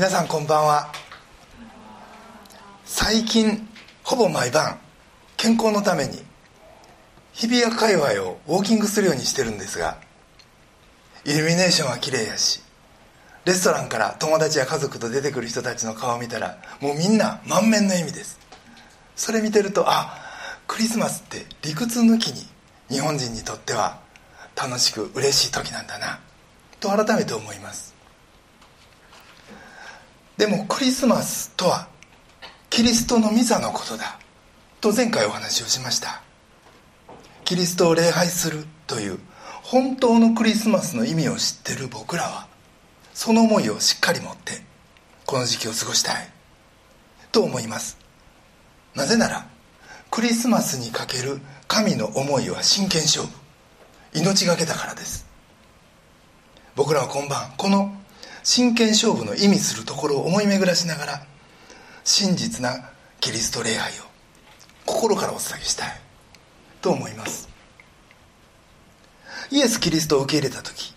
皆さんこんばんは。最近ほぼ毎晩健康のために日比谷界隈をウォーキングするようにしてるんですがイルミネーションは綺麗やしレストランから友達や家族と出てくる人たちの顔を見たらもうみんな満面の笑みです。それ見てるとあクリスマスって理屈抜きに日本人にとっては楽しく嬉しい時なんだなと改めて思います。でもクリスマスとはキリストのミザのことだと前回お話をしました。キリストを礼拝するという本当のクリスマスの意味を知ってる僕らはその思いをしっかり持ってこの時期を過ごしたいと思います。なぜならクリスマスにかける神の思いは真剣勝負。命がけだからです。僕らは今晩この真剣勝負の意味するところを思い巡らしながら真実なキリスト礼拝を心からお捧げしたいと思います。イエス・キリストを受け入れた時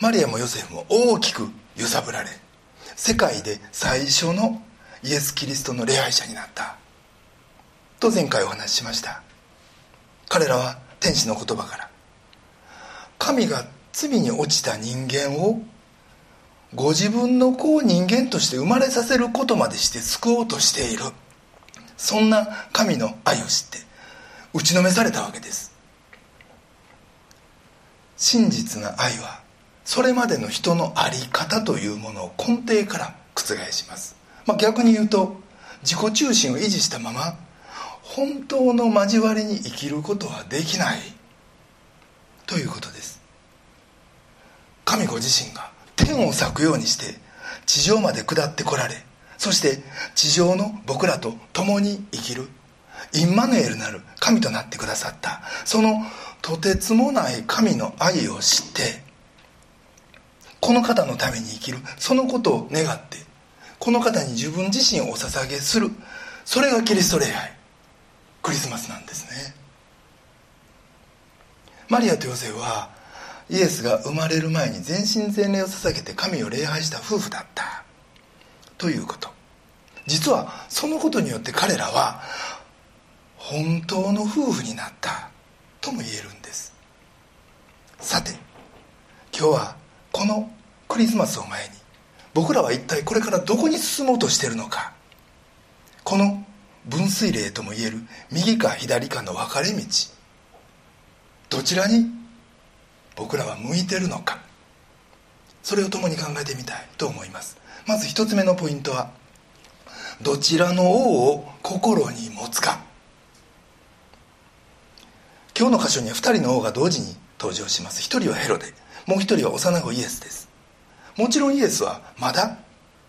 マリアもヨセフも大きく揺さぶられ世界で最初のイエス・キリストの礼拝者になったと前回お話ししました。彼らは天使の言葉から神が罪に落ちた人間をご自分の子を人間として生まれさせることまでして救おうとしている。そんな神の愛を知って打ちのめされたわけです。真実な愛はそれまでの人の在り方というものを根底から覆します、まあ、逆に言うと自己中心を維持したまま本当の交わりに生きることはできない。ということです。神ご自身が天を裂くようにして地上まで下ってこられそして地上の僕らと共に生きるインマヌエルなる神となってくださった。そのとてつもない神の愛を知ってこの方のために生きる。そのことを願ってこの方に自分自身をお捧げする。それがキリスト礼拝。クリスマスなんですね。マリアとヨセフはイエスが生まれる前に全身全霊を捧げて神を礼拝した夫婦だった。ということ。実はそのことによって彼らは本当の夫婦になった。とも言えるんです。さて今日はこのクリスマスを前に僕らは一体これからどこに進もうとしてるのか。この分水嶺ともいえる右か左かの分かれ道。どちらに僕らは向いてるのか。それを共に考えてみたいと思います。まず一つ目のポイントはどちらの王を心に持つか。今日の箇所には2人の王が同時に登場します。1人はヘロデもう1人は幼子イエスです。もちろんイエスはまだ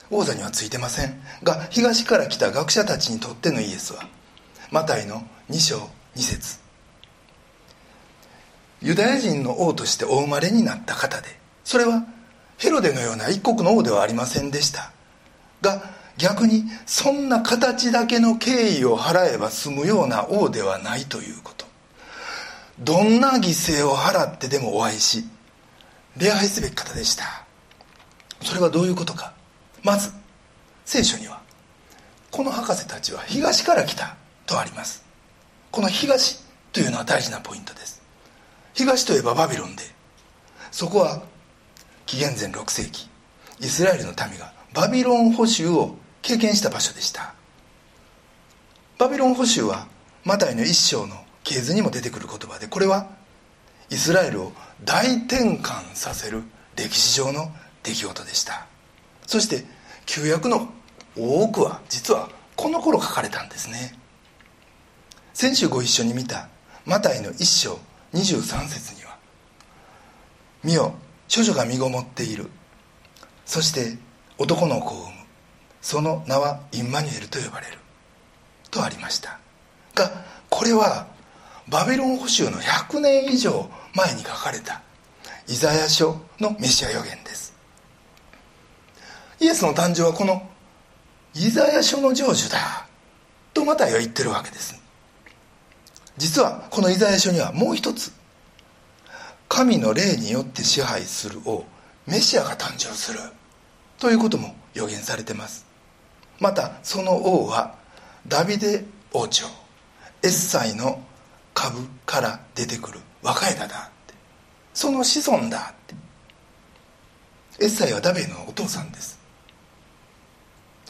王座にはついてません。が東から来た学者たちにとってのイエスはマタイの2章2節。ユダヤ人の王としてお生まれになった方でそれはヘロデのような一国の王ではありませんでした。が逆にそんな形だけの敬意を払えば済むような王ではないということ。どんな犠牲を払ってでもお会いし礼拝すべき方でした。それはどういうことか。まず聖書にはこの博士たちは東から来たとあります。この東というのは大事なポイントです。東といえばバビロンでそこは紀元前6世紀イスラエルの民がバビロン捕囚を経験した場所でした。バビロン捕囚はマタイの一章の系図にも出てくる言葉でこれはイスラエルを大転換させる歴史上の出来事でした。そして旧約の多くは実はこの頃書かれたんですね。先週ご一緒に見たマタイの一章23節には「見よ処女が身ごもっている。そして男の子を産む。その名はインマニュエルと呼ばれる」とありました。がこれはバビロン捕囚の100年以上前に書かれたイザヤ書のメシア予言です。イエスの誕生はこのイザヤ書の成就だ。とマタイは言ってるわけです。実はこのイザヤ書にはもう一つ神の霊によって支配する王メシアが誕生するということも予言されてます。またその王はダビデ王朝エッサイの株から出てくる若枝だってその子孫だって。エッサイはダビデのお父さんです。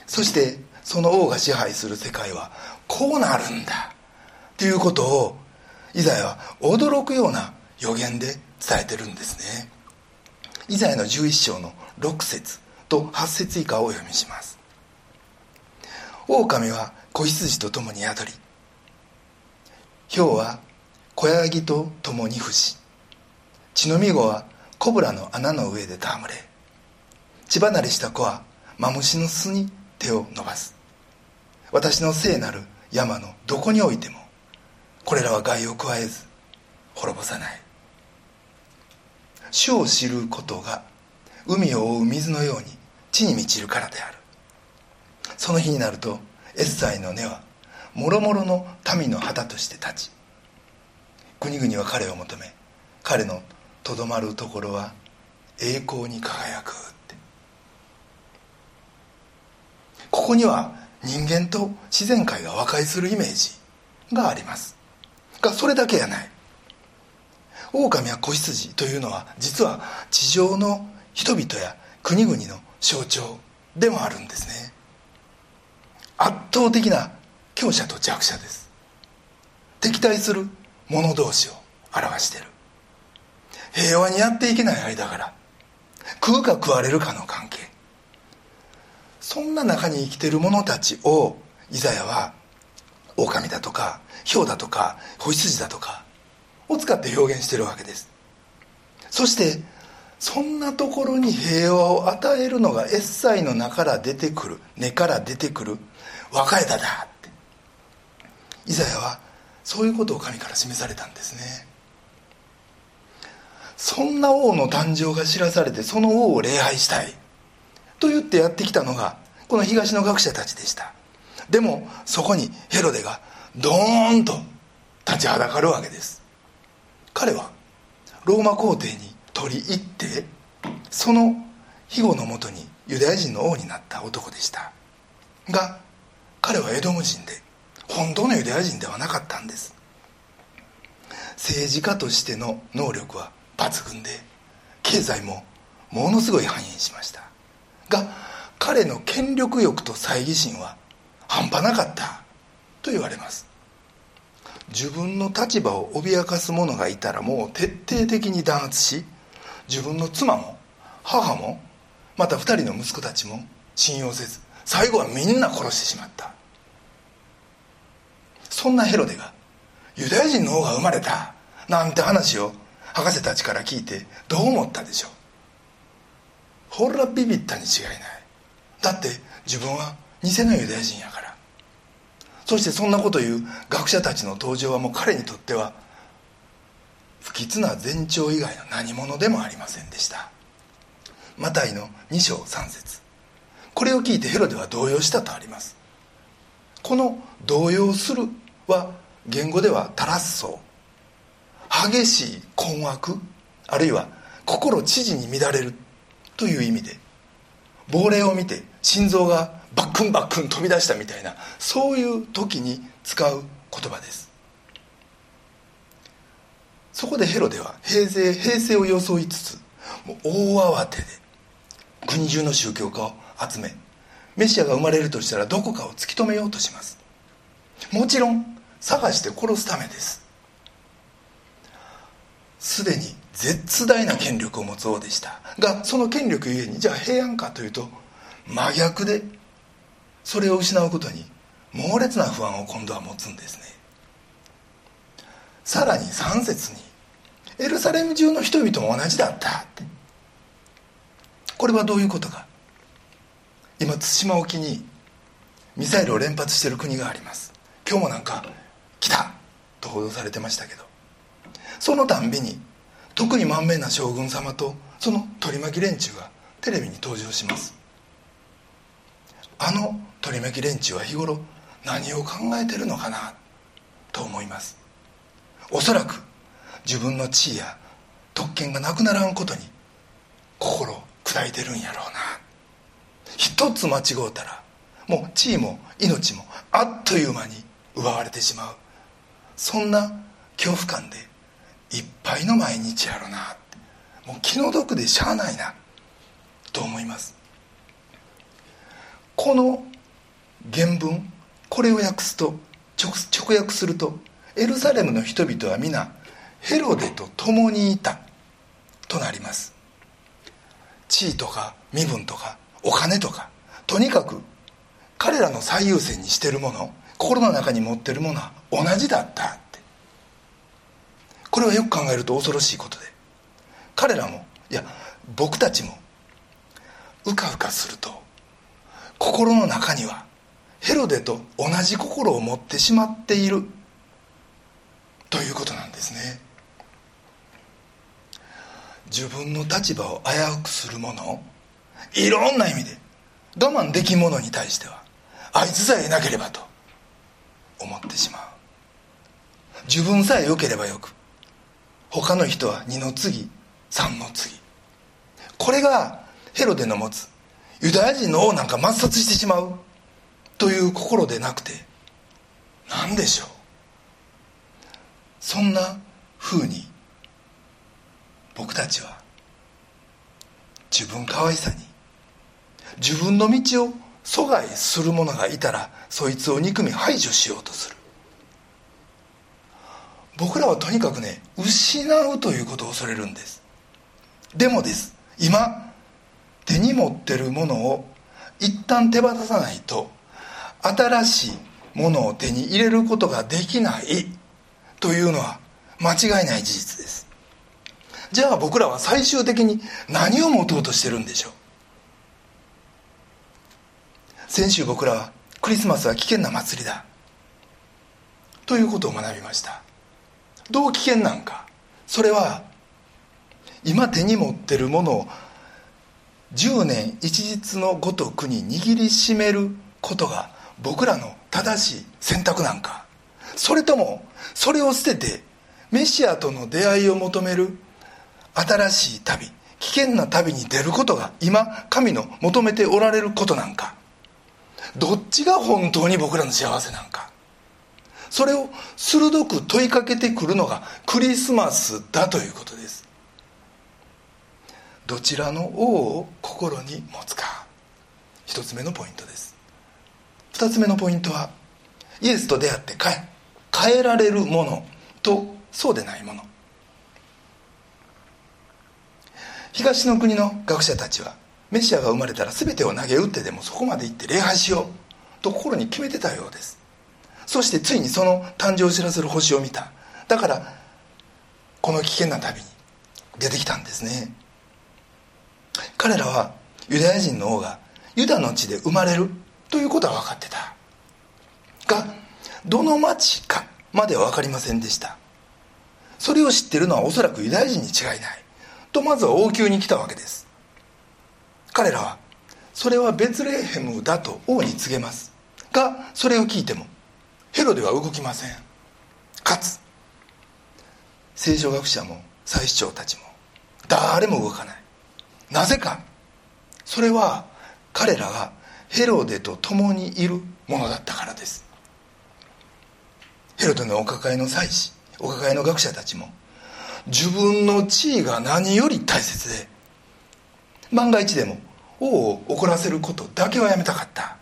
そしてその王が支配する世界はこうなるんだ。っていうことをイザヤは驚くような予言で伝えてるんですね。イザヤの11章の6節と8節以下をお読みします。狼は子羊と共に宿り豹は小ヤギと共に伏し血のみ子はコブラの穴の上で戯れ血離れした子はマムシの巣に手を伸ばす。私の聖なる山のどこにおいてもこれらは害を加えず滅ぼさない。主を知ることが海を覆う水のように地に満ちるからである。その日になるとエッサイの根はもろもろの民の旗として立ち国々は彼を求め彼のとどまるところは栄光に輝くって。ここには人間と自然界が和解するイメージがあります。がそれだけやない。狼は子羊というのは実は地上の人々や国々の象徴でもあるんですね。圧倒的な強者と弱者です。敵対する者同士を表している。平和にやっていけない間柄。食うか食われるかの関係。そんな中に生きている者たちをイザヤは狼だとかヒョウだとか子羊だとかを使って表現しているわけです。そしてそんなところに平和を与えるのがエッサイの中から出てくる根から出てくる若枝だって。イザヤはそういうことを神から示されたんですね。そんな王の誕生が知らされてその王を礼拝したい。と言ってやってきたのがこの東の学者たちでした。でもそこにヘロデがドーンと立ちはだかるわけです。彼はローマ皇帝に取り入ってその庇護のもとにユダヤ人の王になった男でした。が彼はエドム人で本当のユダヤ人ではなかったんです。政治家としての能力は抜群で経済もものすごい繁栄しました。が彼の権力欲と猜疑心は半端なかったと言われます。自分の立場を脅かす者がいたらもう徹底的に弾圧し自分の妻も母もまた2人の息子たちも信用せず最後はみんな殺してしまった。そんなヘロデがユダヤ人の王が生まれたなんて話を博士たちから聞いてどう思ったでしょう?ほらビビったに違いない。だって自分は偽のユダヤ人やから。そしてそんなこと言う学者たちの登場はもう彼にとっては不吉な前兆以外の何者でもありませんでした。マタイの2章3節。これを聞いてヘロデは動揺したとあります。この動揺するは言語ではタラッソ激しい困惑あるいは心知事に乱れるという意味で亡霊を見て心臓がバックンバックン飛び出したみたいなそういう時に使う言葉です。そこでヘロデは平成平成を装いつつもう大慌てで国中の宗教家を集めメシアが生まれるとしたらどこかを突き止めようとします。もちろん探して殺すためです。すでに絶大な権力を持つ王でしたがその権力ゆえにじゃあ平安かというと真逆でそれを失うことに猛烈な不安を今度は持つんですね。さらに3節にエルサレム中の人々も同じだった。って。これはどういうことか。今対馬沖にミサイルを連発している国があります。今日もなんか来た。と報道されてましたけど。そのたんびに特に満面な将軍様とその取り巻き連中がテレビに登場します。あの取り巻き連中は日頃何を考えてるのかなと思います。おそらく自分の地位や特権がなくならんことに心を砕いてるんやろうな。一つ間違うたらもう地位も命もあっという間に奪われてしまう。そんな恐怖感でいっぱいの毎日やろうな。もう気の毒でしゃあないな。と思います。この原文これを訳すと直訳するとエルサレムの人々は皆ヘロデと共にいたとなります。地位とか身分とかお金とかとにかく彼らの最優先にしてるもの心の中に持ってるものは同じだったって。これはよく考えると恐ろしいことで彼らもいや僕たちもうかうかすると心の中にはヘロデと同じ心を持ってしまっている。ということなんですね。自分の立場を危うくするものいろんな意味で我慢できんものに対してはあいつさえいなければと思ってしまう。自分さえ良ければよく他の人は二の次三の次。これがヘロデの持つユダヤ人の王なんか抹殺してしまう。という心でなくて何でしょう？そんなふうに僕たちは自分可愛さに自分の道を阻害する者がいたらそいつを憎み排除しようとする。僕らはとにかくね失うということを恐れるんです。でもです。今手に持ってるものを一旦手放さないと新しいものを手に入れることができないというのは間違いない事実です。じゃあ僕らは最終的に何を持とうとしてるんでしょう？先週僕らはクリスマスは危険な祭りだ。ということを学びました。どう危険なんか？それは今手に持ってるものを10年一日のごとくに握りしめることが僕らの正しい選択なんか。それともそれを捨ててメシアとの出会いを求める新しい旅危険な旅に出ることが今神の求めておられることなんか。どっちが本当に僕らの幸せなんか。それを鋭く問いかけてくるのがクリスマスだということです。どちらの王を心に持つか。一つ目のポイントです。二つ目のポイントはイエスと出会って変え変えられるもの。とそうでないもの。東の国の学者たちはメシアが生まれたら全てを投げ打ってでもそこまで行って礼拝しよう。と心に決めてたようです。そしてついにその誕生を知らせる星を見た。だからこの危険な旅に出てきたんですね。彼らはユダヤ人の王がユダの地で生まれる。ということは分かってた。がどの町かまでは分かりませんでした。それを知ってるのはおそらくユダヤ人に違いない。とまずは王宮に来たわけです。彼らはそれはベツレヘムだと王に告げます。がそれを聞いてもヘロデは動きません。かつ聖書学者も祭司長たちも誰も動かない。なぜかそれは彼らがヘロデと共にいるものだったからです。ヘロデのお抱えの祭司お抱えの学者たちも自分の地位が何より大切で万が一でも王を怒らせることだけはやめたかった。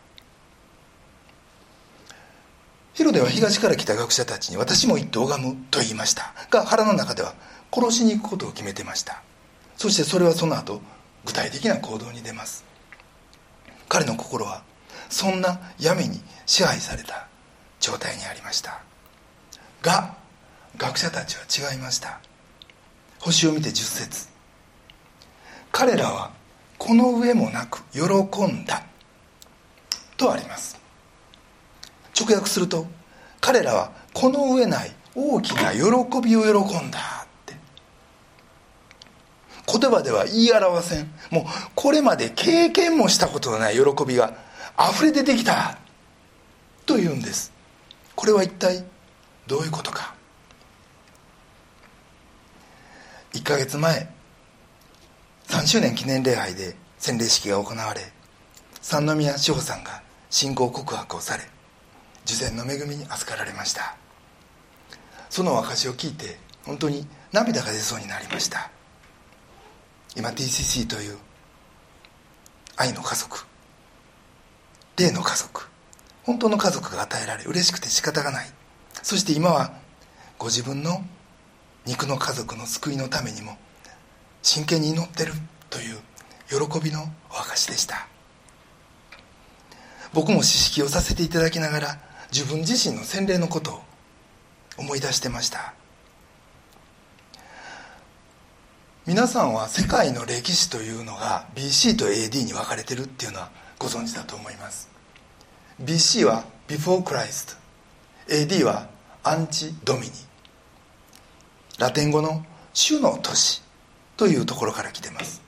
ヒロデは東から来た学者たちに私も一頭拝むと言いました。が腹の中では殺しに行くことを決めてました。そしてそれはその後具体的な行動に出ます。彼の心はそんな闇に支配された状態にありました。が学者たちは違いました。星を見て10節。彼らはこの上もなく喜んだ。とあります。直訳すると彼らはこの上ない大きな喜びを喜んだ。言葉では言い表せん。もうこれまで経験もしたことのない喜びが溢れ出てきた。というんです。これは一体どういうことか。1ヶ月前3周年記念礼拝で洗礼式が行われ三宮志保さんが信仰告白をされ受善の恵みに預かられました。その証を聞いて本当に涙が出そうになりました。今 TCC という愛の家族。霊の家族。本当の家族が与えられ嬉しくて仕方がない。そして今はご自分の肉の家族の救いのためにも真剣に祈ってるという喜びのお証でした。僕も知識をさせていただきながら自分自身の洗礼のことを思い出してました。皆さんは世界の歴史というのが BC と AD に分かれてるっていうのはご存知だと思います。BC は Before Christ AD はアンチ・ドミニ。ラテン語の主の年というところから来てます。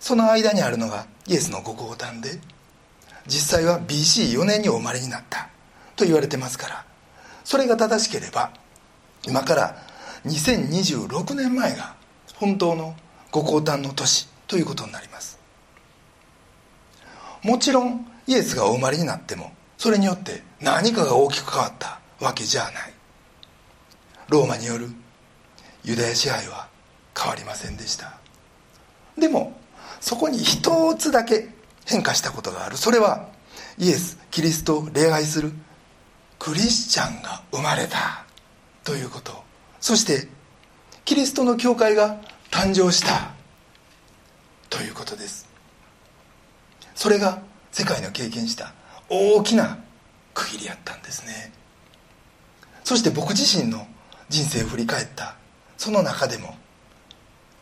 その間にあるのがイエスのご降誕で実際は BC4 年にお生まれになったと言われてますからそれが正しければ今から2026年前が本当のご降誕の年ということになります。もちろんイエスがお生まれになってもそれによって何かが大きく変わったわけじゃない。ローマによるユダヤ支配は変わりませんでした。でもそこに一つだけ変化したことがある。それはイエスキリストを礼拝するクリスチャンが生まれたということ。そしてキリストの教会が誕生したということです。それが世界の経験した大きな区切りやったんですね。そして僕自身の人生を振り返ったその中でも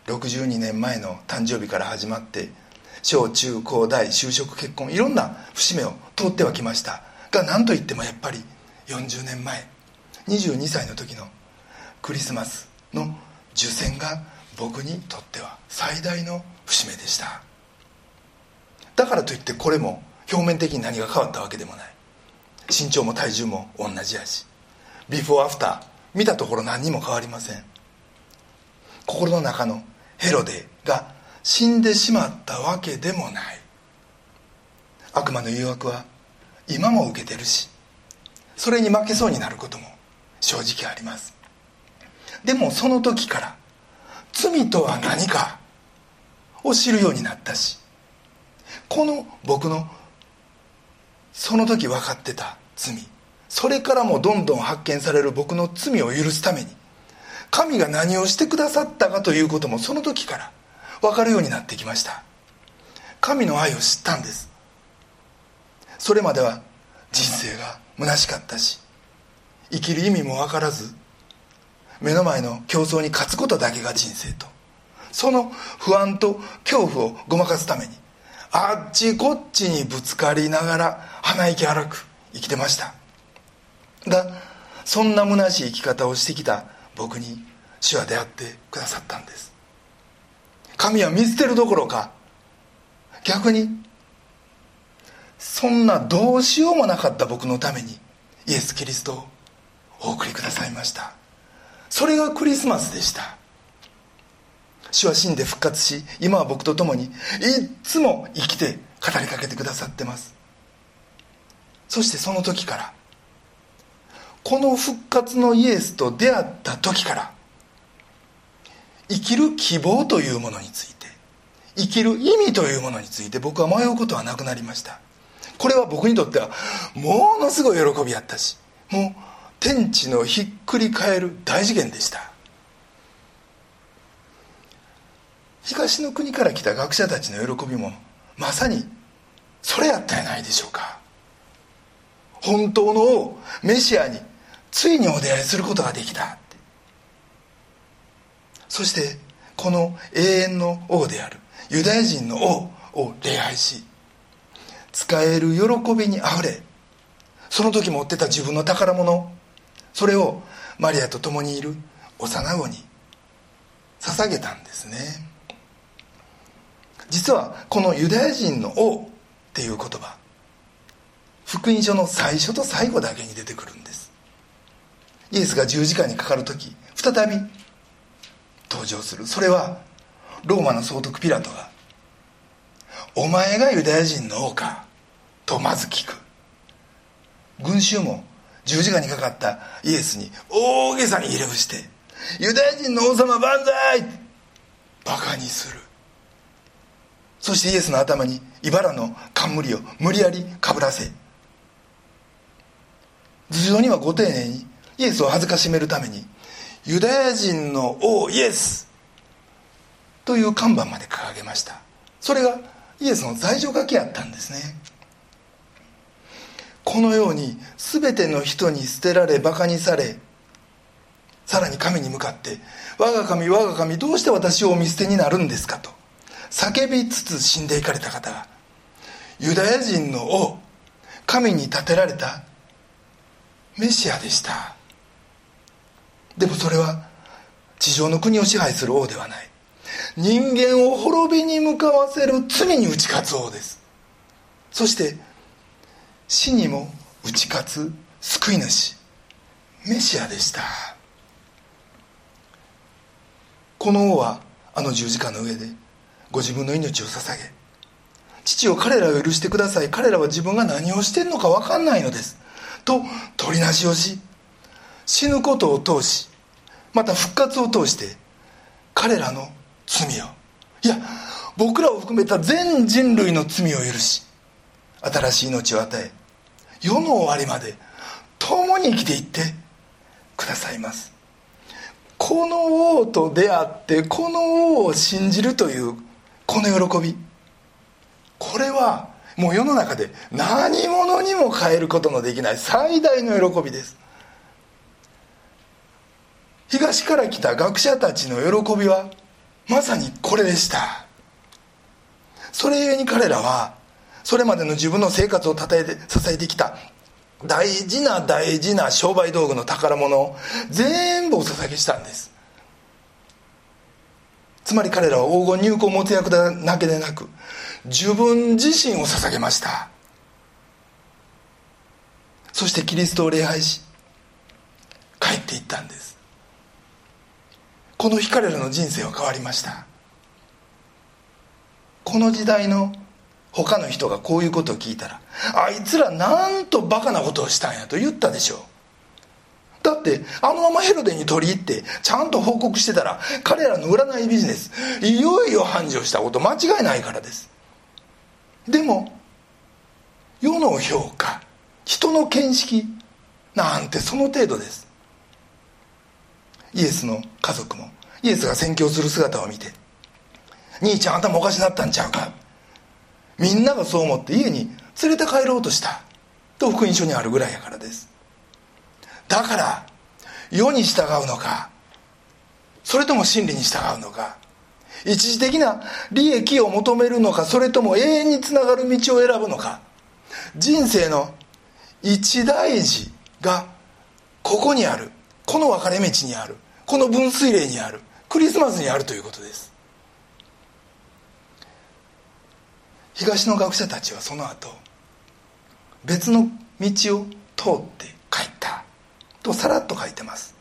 62年前の誕生日から始まって小中高大就職結婚いろんな節目を通ってはきました。が何といってもやっぱり40年前22歳の時のクリスマスの受選が僕にとっては最大の節目でした。だからといってこれも表面的に何が変わったわけでもない。身長も体重も同じやし。ビフォーアフター見たところ何にも変わりません。心の中のヘロデが死んでしまったわけでもない。悪魔の誘惑は今も受けてるしそれに負けそうになることも正直あります。でもその時から罪とは何かを知るようになったしこの僕のその時分かってた罪それからもどんどん発見される僕の罪を許すために神が何をしてくださったかということもその時から分かるようになってきました。神の愛を知ったんです。それまでは人生が虚しかったし生きる意味も分からず目の前の競争に勝つことだけが人生と。その不安と恐怖をごまかすためにあっちこっちにぶつかりながら鼻息荒く生きてました。がそんな虚しい生き方をしてきた僕に主は出会ってくださったんです。神は見捨てるどころか逆にそんなどうしようもなかった僕のためにイエス・キリストをお送りくださいました。それがクリスマスでした。主は死んで復活し今は僕と共にいっつも生きて語りかけてくださってます。そしてその時からこの復活のイエスと出会った時から生きる希望というものについて生きる意味というものについて僕は迷うことはなくなりました。これは僕にとってはものすごい喜びやったしもう天地のひっくり返る大事件でした。東の国から来た学者たちの喜びもまさにそれやったやないでしょうか。本当の王メシアについにお出会いすることができた。そしてこの永遠の王であるユダヤ人の王を礼拝し使える喜びにあふれその時持ってた自分の宝物それをマリアと共にいる幼子に捧げたんですね。実はこのユダヤ人の王っていう言葉福音書の最初と最後だけに出てくるんです。イエスが十字架にかかる時再び登場する。それはローマの総督ピラトがお前がユダヤ人の王かとまず聞く。群衆も十字架にかかったイエスに大げさにひれ伏して「ユダヤ人の王様万歳!」バカにする。そしてイエスの頭に茨の冠を無理やりかぶらせ頭上にはご丁寧にイエスを恥ずかしめるためにユダヤ人の王イエスという看板まで掲げました。それがイエスの罪状書きやったんですね。このように全ての人に捨てられバカにされさらに神に向かって「我が神我が神どうして私をお見捨てになるんですか?」と叫びつつ死んでいかれた方がユダヤ人の王神に立てられたメシアでしたでもそれは地上の国を支配する王ではない人間を滅びに向かわせる罪に打ち勝つ王ですそして死にも打ち勝つ救い主メシアでした。この王はあの十字架の上でご自分の命を捧げ父を彼らを許してください彼らは自分が何をしてるのか分かんないのですと取りなしをし死ぬことを通しまた復活を通して彼らの罪をいや僕らを含めた全人類の罪を許し新しい命を与え世の終わりまで共に生きていってくださいます。この王と出会ってこの王を信じるというこの喜び。これはもう世の中で何者にも変えることのできない最大の喜びです。東から来た学者たちの喜びはまさにこれでした。それゆえに彼らはそれまでの自分の生活をたたえて支えてきた大事な大事な商売道具の宝物を全部お捧げしたんです。つまり彼らは黄金入魂持つ役だけでなく自分自身を捧げました。そしてキリストを礼拝し帰っていったんです。この日彼らの人生は変わりました。この時代の他の人がこういうことを聞いたらあいつらなんとバカなことをしたんやと言ったでしょう。だってあのままヘロデに取り入ってちゃんと報告してたら彼らの占いビジネスいよいよ繁盛したこと間違いないからです。でも世の評価人の見識なんてその程度です。イエスの家族もイエスが宣教する姿を見て「兄ちゃん頭おかしなったんちゃうか」みんながそう思って家に連れて帰ろうとした。と福音書にあるぐらいやからです。だから世に従うのかそれとも真理に従うのか一時的な利益を求めるのかそれとも永遠につながる道を選ぶのか人生の一大事がここにある。この分かれ道にある。この分水嶺にある。クリスマスにあるということです。東の学者たちはその後別の道を通って帰ったとさらっと書いてます。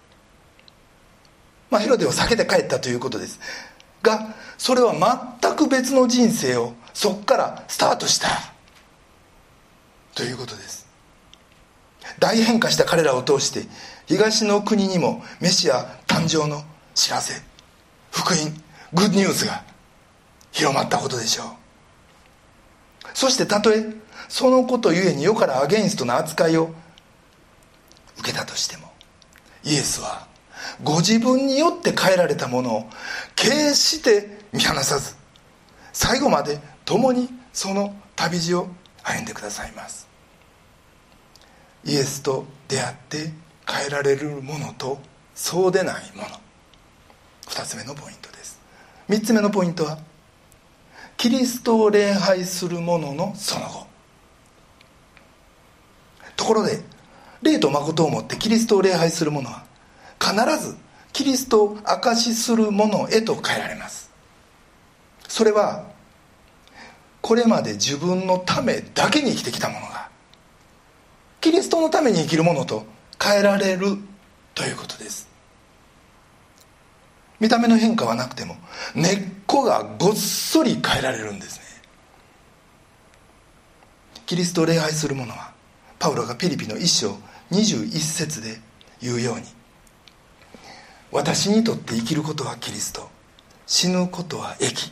まあヘロデを避けて帰ったということです。がそれは全く別の人生をそこからスタートしたということです。大変化した彼らを通して東の国にもメシア誕生の知らせ福音グッドニュースが広まったことでしょう。そしてたとえそのことゆえに世からアゲインストの扱いを受けたとしてもイエスはご自分によって変えられたものを決して見放さず最後まで共にその旅路を歩んでくださいます。イエスと出会って変えられるものとそうでないもの。2つ目のポイントです。3つ目のポイントはキリストを礼拝する者のその後。ところで霊と誠をもってキリストを礼拝する者は必ずキリストを証しする者へと変えられます。それはこれまで自分のためだけに生きてきた者がキリストのために生きる者と変えられるということです。見た目の変化はなくても根っこがごっそり変えられるんですね。キリストを礼拝する者はパウロがピリピの一章21節で言うように私にとって生きることはキリスト死ぬことは益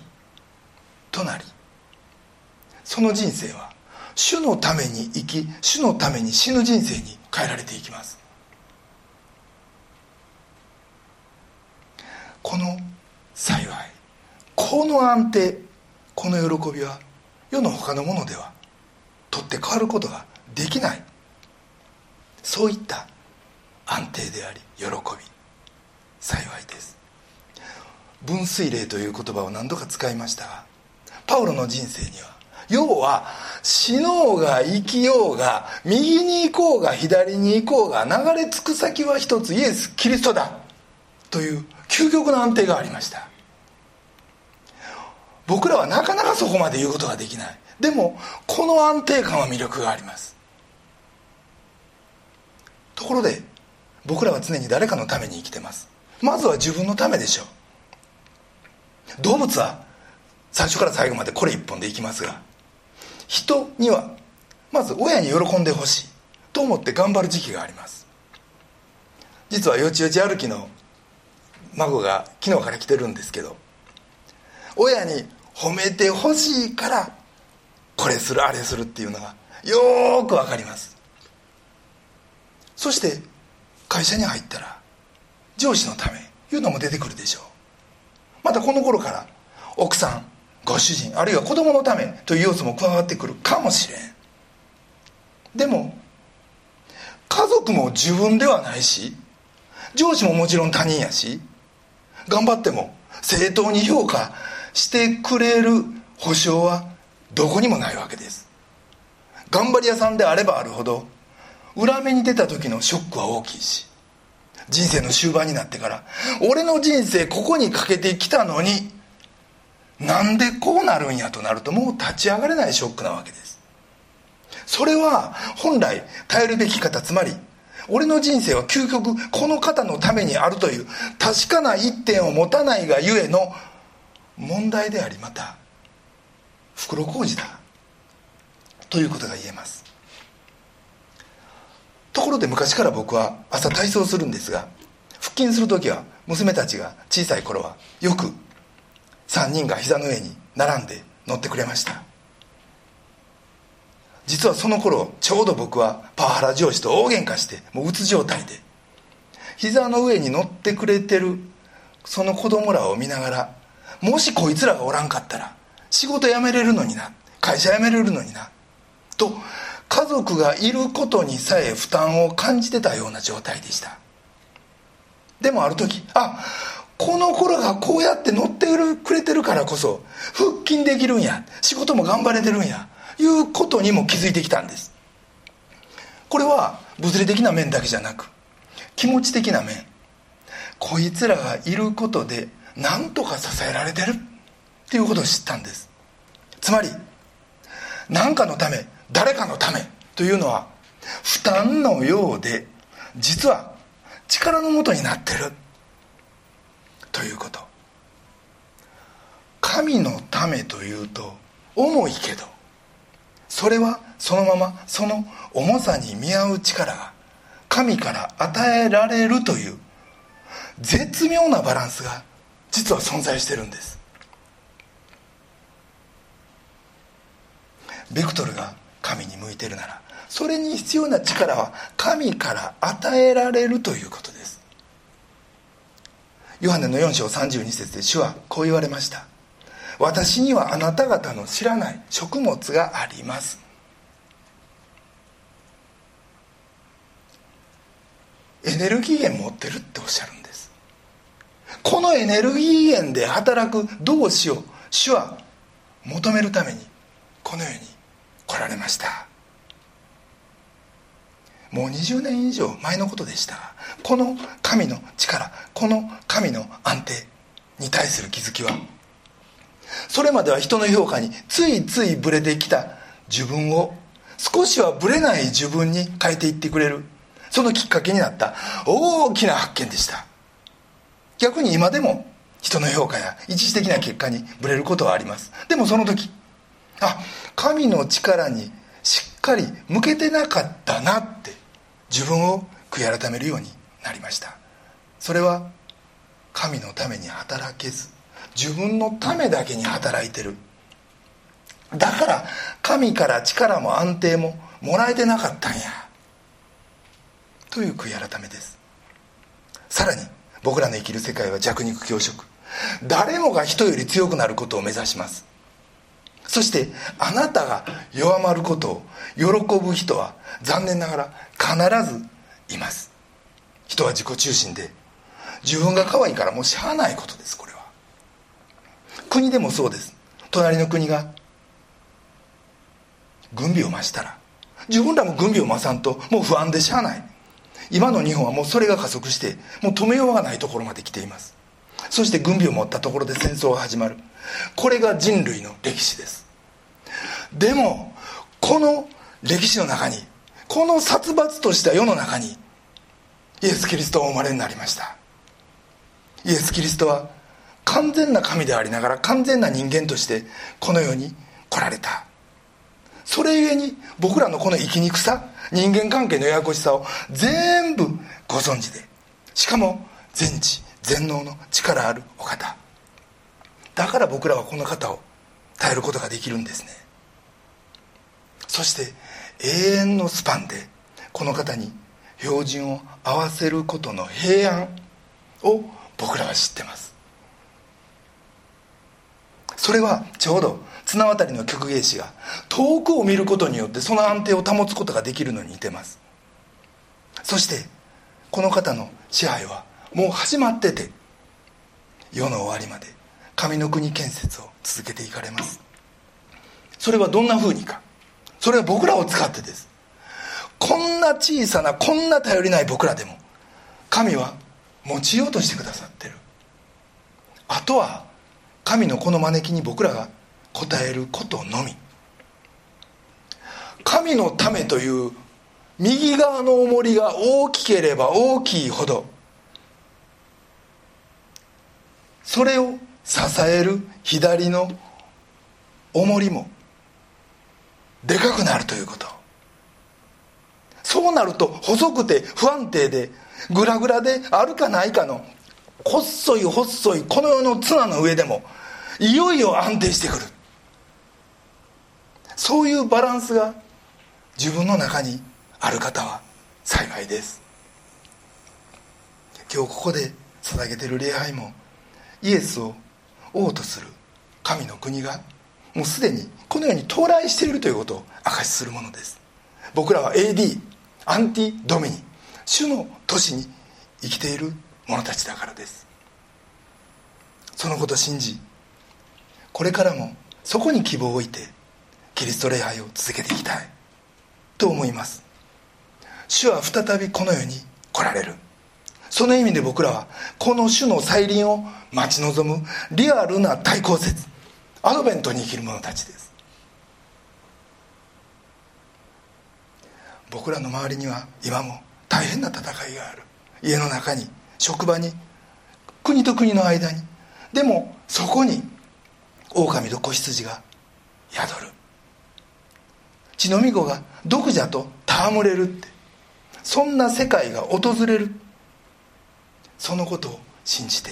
となりその人生は主のために生き主のために死ぬ人生に変えられていきます。この幸いこの安定この喜びは世の他のものでは取って変わることができない。そういった安定であり喜び幸いです。分水嶺という言葉を何度か使いましたがパウロの人生には要は死のうが生きようが右に行こうが左に行こうが流れ着く先は一つイエス・キリストだという究極の安定がありました。僕らはなかなかそこまで言うことができない。でもこの安定感は魅力があります。ところで僕らは常に誰かのために生きてます。まずは自分のためでしょう。動物は最初から最後までこれ一本でいきますが人にはまず親に喜んでほしいと思って頑張る時期があります。実はよちよち歩きの孫が昨日から来てるんですけど親に褒めてほしいからこれするあれするっていうのがよくわかります。そして会社に入ったら上司のためいうのも出てくるでしょう。またこの頃から奥さんご主人あるいは子供のためという要素も加わってくるかもしれん。でも家族も自分ではないし上司ももちろん他人やし頑張っても正当に評価してくれる保証はどこにもないわけです。頑張り屋さんであればあるほど裏目に出た時のショックは大きいし人生の終盤になってから俺の人生ここにかけてきたのになんでこうなるんやとなるともう立ち上がれないショックなわけです。それは本来耐えるべき方つまり俺の人生は究極この方のためにあるという確かな一点を持たないがゆえの問題でありまた袋小路だということが言えます。ところで昔から僕は朝体操するんですが腹筋する時は娘たちが小さい頃はよく3人が膝の上に並んで乗ってくれました。実はその頃ちょうど僕はパワハラ上司と大喧嘩してもううつ状態で。膝の上に乗ってくれてるその子供らを見ながらもしこいつらがおらんかったら仕事辞めれるのにな会社辞めれるのになと家族がいることにさえ負担を感じてたような状態でした。でもある時あこの頃がこうやって乗ってくれてるからこそ腹筋できるんや仕事も頑張れてるんやいうことにも気づいてきたんです。これは物理的な面だけじゃなく気持ち的な面。こいつらがいることで何とか支えられてるっていうことを知ったんです。つまり何かのため誰かのためというのは負担のようで実は力のもとになってるということ。神のためというと重いけどそれはそのままその重さに見合う力が神から与えられるという絶妙なバランスが実は存在してるんです。ベクトルが神に向いてるならそれに必要な力は神から与えられるということです。ヨハネの4章32節で主はこう言われました。私にはあなた方の知らない食物があります。エネルギー源持ってるっておっしゃるんです。このエネルギー源で働く同志を主は求めるためにこの世に来られました。もう20年以上前のことでした。この神の力この神の安定に対する気づきはそれまでは人の評価についついブレてきた自分を少しはブレない自分に変えていってくれる。そのきっかけになった。大きな発見でした。逆に今でも人の評価や一時的な結果にブレることはあります。でもその時あ神の力にしっかり向けてなかったなって自分を悔い改めるようになりました。それは神のために働けず自分のためだけに働いてる。だから神から力も安定ももらえてなかったんや。という悔い改めです。さらに僕らの生きる世界は弱肉強食。誰もが人より強くなることを目指します。そしてあなたが弱まることを喜ぶ人は残念ながら必ずいます。人は自己中心で自分が可愛いからもうしゃあないことですこれ。国でもそうです。隣の国が。軍備を増したら。自分らも軍備を増さんともう不安でしゃあない。今の日本はもうそれが加速してもう止めようがないところまで来ています。そして軍備を持ったところで戦争が始まる。これが人類の歴史です。でもこの歴史の中にこの殺伐とした世の中にイエス・キリストはお生まれになりました。イエス・キリストは完全な神でありながら完全な人間としてこの世に来られた。それゆえに僕らのこの生きにくさ人間関係のややこしさを全部ご存知で。しかも全知全能の力あるお方。だから僕らはこの方を耐えることができるんですね。そして永遠のスパンでこの方に標準を合わせることの平安を僕らは知ってます。それはちょうど綱渡りの曲芸師が遠くを見ることによってその安定を保つことができるのに似てます。そしてこの方の支配はもう始まってて世の終わりまで神の国建設を続けていかれます。それはどんなふうにか。それは僕らを使ってです。こんな小さなこんな頼りない僕らでも神は持ちようとしてくださってる。あとは神のこの招きに僕らが応えることのみ。神のためという右側の重りが大きければ大きいほどそれを支える左の重りもでかくなるということ。そうなると細くて不安定でグラグラであるかないかの細い細いこの世の綱の上でもいよいよ安定してくる。そういうバランスが自分の中にある方は幸いです。今日ここで捧げてる礼拝もイエスを王とする神の国がもうすでにこのように到来しているということを証しするものです。僕らは AD アンティ・ドミニ主の都市に生きている。者たちだからです。そのことを信じこれからもそこに希望を置いてキリスト礼拝を続けていきたいと思います。主は再びこの世に来られる。その意味で僕らはこの主の再臨を待ち望むリアルな対抗説アドベントに生きる者たちです。僕らの周りには今も大変な戦いがある。家の中に職場に国と国の間に。でもそこに狼と子羊が宿る。血のみ子が毒蛇と戯れるって。そんな世界が訪れる。そのことを信じて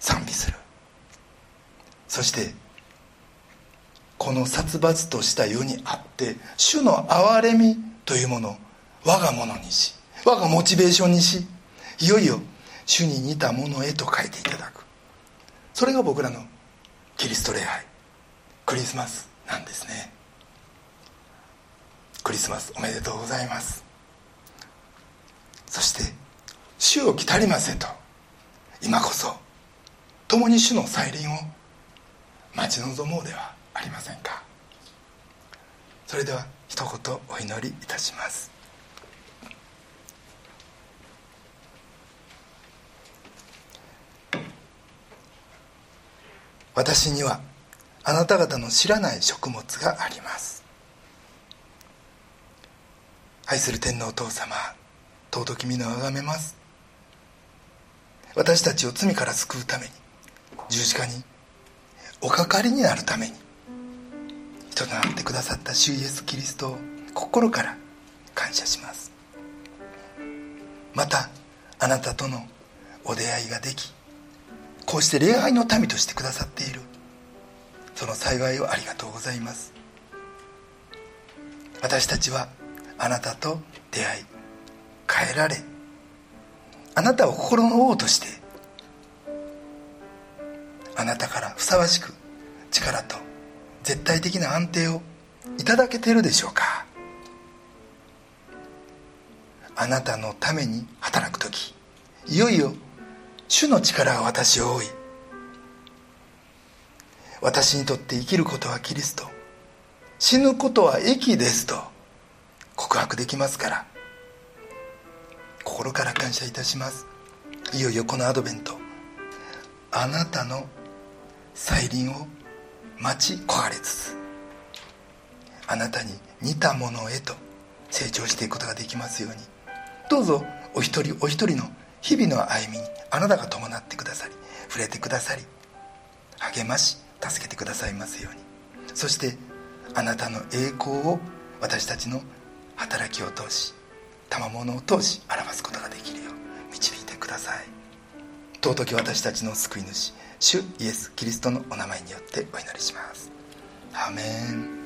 賛美する。そしてこの殺伐とした世にあって主の憐れみというものを我がものにし我がモチベーションにしいよいよ主に似たものへと書いていただく。それが僕らのキリスト礼拝。クリスマスなんですね。クリスマスおめでとうございます。そして主を来たりませと。今こそ。共に主の再臨を。待ち望もうではありませんか。それでは一言お祈りいたします。私にはあなた方の知らない食物があります。愛する天皇お父様尊き皆をあがめます。私たちを罪から救うために十字架におかかりになるために人となってくださった主イエス・キリストを心から感謝します。またあなたとのお出会いができこうして礼拝の民としてくださっている。その幸いをありがとうございます。私たちはあなたと出会い変えられあなたを心の王としてあなたからふさわしく力と絶対的な安定をいただけているでしょうか。あなたのために働く時いよいよ主の力が私を覆い私にとって生きることはキリスト死ぬことは益ですと告白できますから心から感謝いたします。いよいよこのアドベントあなたの再臨を待ち焦がれつつあなたに似たものへと成長していくことができますように。どうぞお一人お一人の日々の歩みにあなたが伴ってくださり触れてくださり励まし助けてくださいますように。そしてあなたの栄光を私たちの働きを通し賜物を通し表すことができるよう導いてください。尊き私たちの救い主主イエス・キリストのお名前によってお祈りします。アメン。